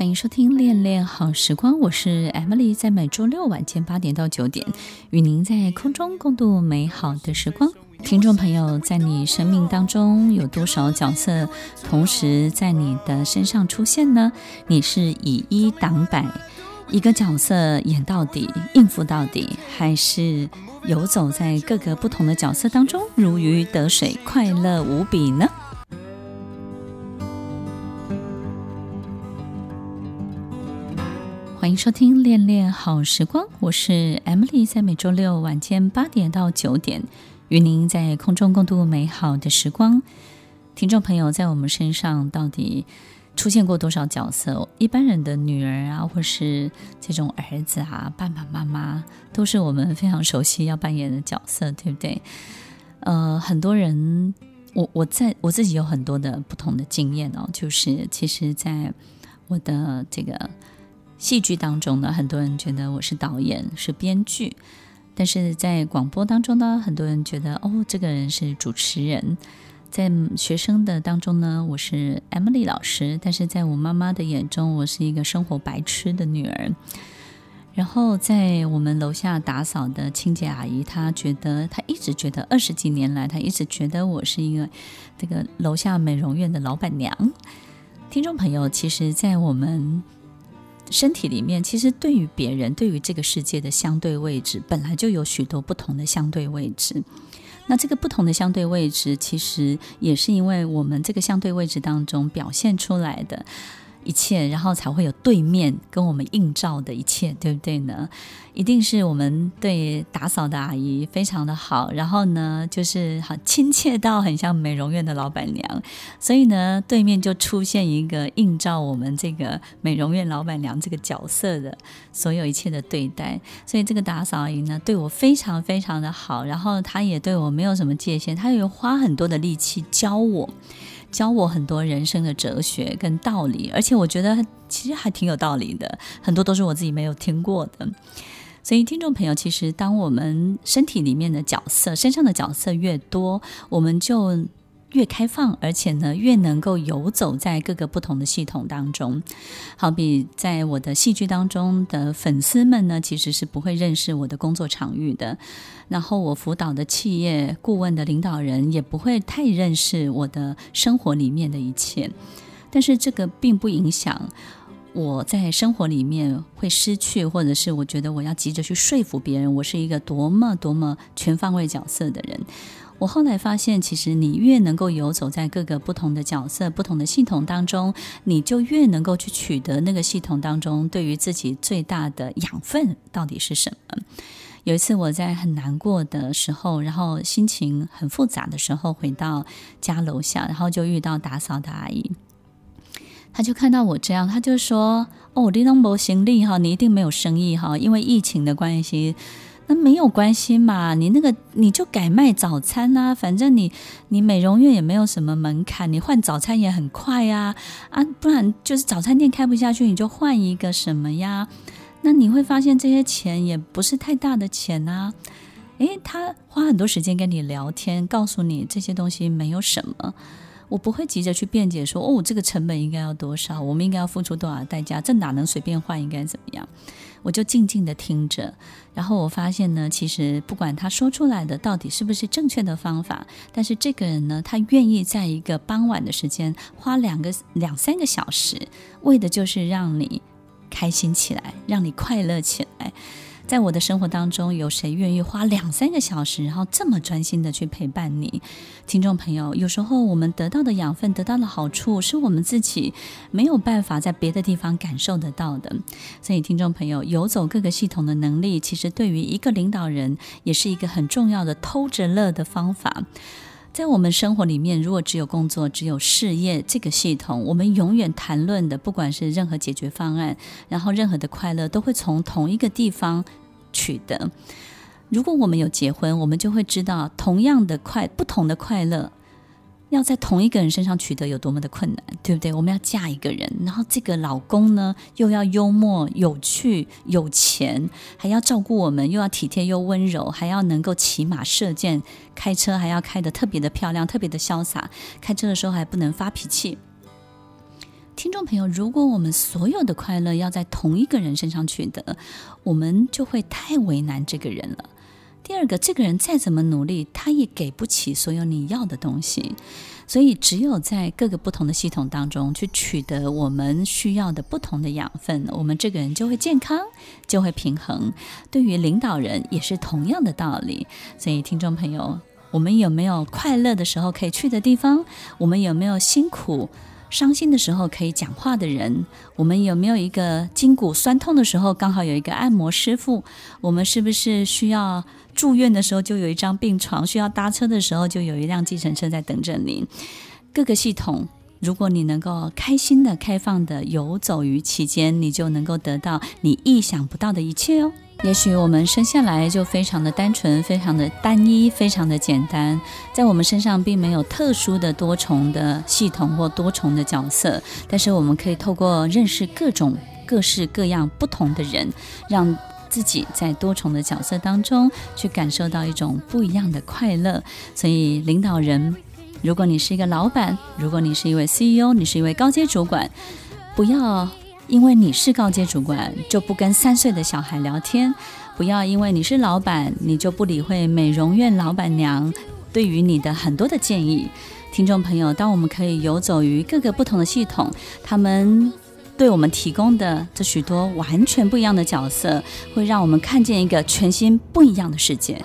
欢迎收听《恋恋好时光》，我是 Emily，在每周六晚间八点到九点，与您在空中共度美好的时光。听众朋友，在你生命当中有多少角色同时在你的身上出现呢？你是以一挡百，一个角色演到底，应付到底，还是游走在各个不同的角色当中，如鱼得水，快乐无比呢？欢迎收听《恋恋好时光》，我是 Emily，在每周六晚间八点到九点，与您在空中共度美好的时光。听众朋友，在我们身上到底出现过多少角色？一般人的女儿啊，或是这种儿子啊，爸爸妈妈，都是我们非常熟悉要扮演的角色，对不对？呃，很多人，我我在我自己有很多的不同的经验哦，就是其实，在我的这个。戏剧当中呢，很多人觉得我是导演，是编剧；但是在广播当中呢，很多人觉得哦，这个人是主持人。在学生的当中呢，我是 Emily 老师；但是在我妈妈的眼中，我是一个生活白痴的女儿。然后在我们楼下打扫的清洁阿姨，她觉得她一直觉得二十几年来，她一直觉得我是一个这个楼下美容院的老板娘。听众朋友，其实，在我们身体里面，其实对于别人，对于这个世界的相对位置，本来就有许多不同的相对位置。那这个不同的相对位置，其实也是因为我们这个相对位置当中表现出来的。一切，然后才会有对面跟我们映照的一切，对不对呢？一定是我们对打扫的阿姨非常的好，然后呢，就是好亲切到很像美容院的老板娘，所以呢，对面就出现一个映照我们这个美容院老板娘这个角色的所有一切的对待。所以这个打扫阿姨呢，对我非常非常的好，然后她也对我没有什么界限，她有花很多的力气教我。教我很多人生的哲学跟道理，而且我觉得其实还挺有道理的，很多都是我自己没有听过的。所以，听众朋友，其实当我们身体里面的角色、身上的角色越多，我们就越开放，而且呢，越能够游走在各个不同的系统当中。好比在我的戏剧当中的粉丝们呢，其实是不会认识我的工作场域的。然后我辅导的企业顾问的领导人也不会太认识我的生活里面的一切。但是这个并不影响我在生活里面会失去，或者是我觉得我要急着去说服别人，我是一个多么多么全方位角色的人。我后来发现，其实你越能够游走在各个不同的角色、不同的系统当中，你就越能够去取得那个系统当中对于自己最大的养分到底是什么。有一次我在很难过的时候，然后心情很复杂的时候，回到家楼下，然后就遇到打扫的阿姨，她就看到我这样，她就说：“哦，你都没行李哈，你一定没有生意哈，因为疫情的关系。”那没有关系嘛，你那个你就改卖早餐啊，反正你你美容院也没有什么门槛，你换早餐也很快啊啊，不然就是早餐店开不下去，你就换一个什么呀？那你会发现这些钱也不是太大的钱啊。诶，他花很多时间跟你聊天，告诉你这些东西没有什么。我不会急着去辩解说，哦，这个成本应该要多少，我们应该要付出多少代价，这哪能随便换，应该怎么样？我就静静的听着，然后我发现呢，其实不管他说出来的到底是不是正确的方法，但是这个人呢，他愿意在一个傍晚的时间花两个两三个小时，为的就是让你开心起来，让你快乐起来。在我的生活当中，有谁愿意花两三个小时，然后这么专心的去陪伴你？听众朋友，有时候我们得到的养分、得到的好处，是我们自己没有办法在别的地方感受得到的。所以，听众朋友，游走各个系统的能力，其实对于一个领导人，也是一个很重要的偷着乐的方法。在我们生活里面，如果只有工作、只有事业这个系统，我们永远谈论的，不管是任何解决方案，然后任何的快乐，都会从同一个地方。取得，如果我们有结婚，我们就会知道，同样的快，不同的快乐，要在同一个人身上取得有多么的困难，对不对？我们要嫁一个人，然后这个老公呢，又要幽默、有趣、有钱，还要照顾我们，又要体贴又温柔，还要能够骑马射箭，开车还要开得特别的漂亮、特别的潇洒，开车的时候还不能发脾气。听众朋友，如果我们所有的快乐要在同一个人身上取得，我们就会太为难这个人了。第二个，这个人再怎么努力，他也给不起所有你要的东西。所以，只有在各个不同的系统当中去取得我们需要的不同的养分，我们这个人就会健康，就会平衡。对于领导人也是同样的道理。所以，听众朋友，我们有没有快乐的时候可以去的地方？我们有没有辛苦？伤心的时候可以讲话的人，我们有没有一个筋骨酸痛的时候刚好有一个按摩师傅？我们是不是需要住院的时候就有一张病床？需要搭车的时候就有一辆计程车在等着您？各个系统，如果你能够开心的、开放的游走于其间，你就能够得到你意想不到的一切哦。也许我们生下来就非常的单纯，非常的单一，非常的简单，在我们身上并没有特殊的多重的系统或多重的角色，但是我们可以透过认识各种各式各样不同的人，让自己在多重的角色当中去感受到一种不一样的快乐。所以，领导人，如果你是一个老板，如果你是一位 CEO，你是一位高阶主管，不要。因为你是高阶主管，就不跟三岁的小孩聊天；不要因为你是老板，你就不理会美容院老板娘对于你的很多的建议。听众朋友，当我们可以游走于各个不同的系统，他们对我们提供的这许多完全不一样的角色，会让我们看见一个全新不一样的世界。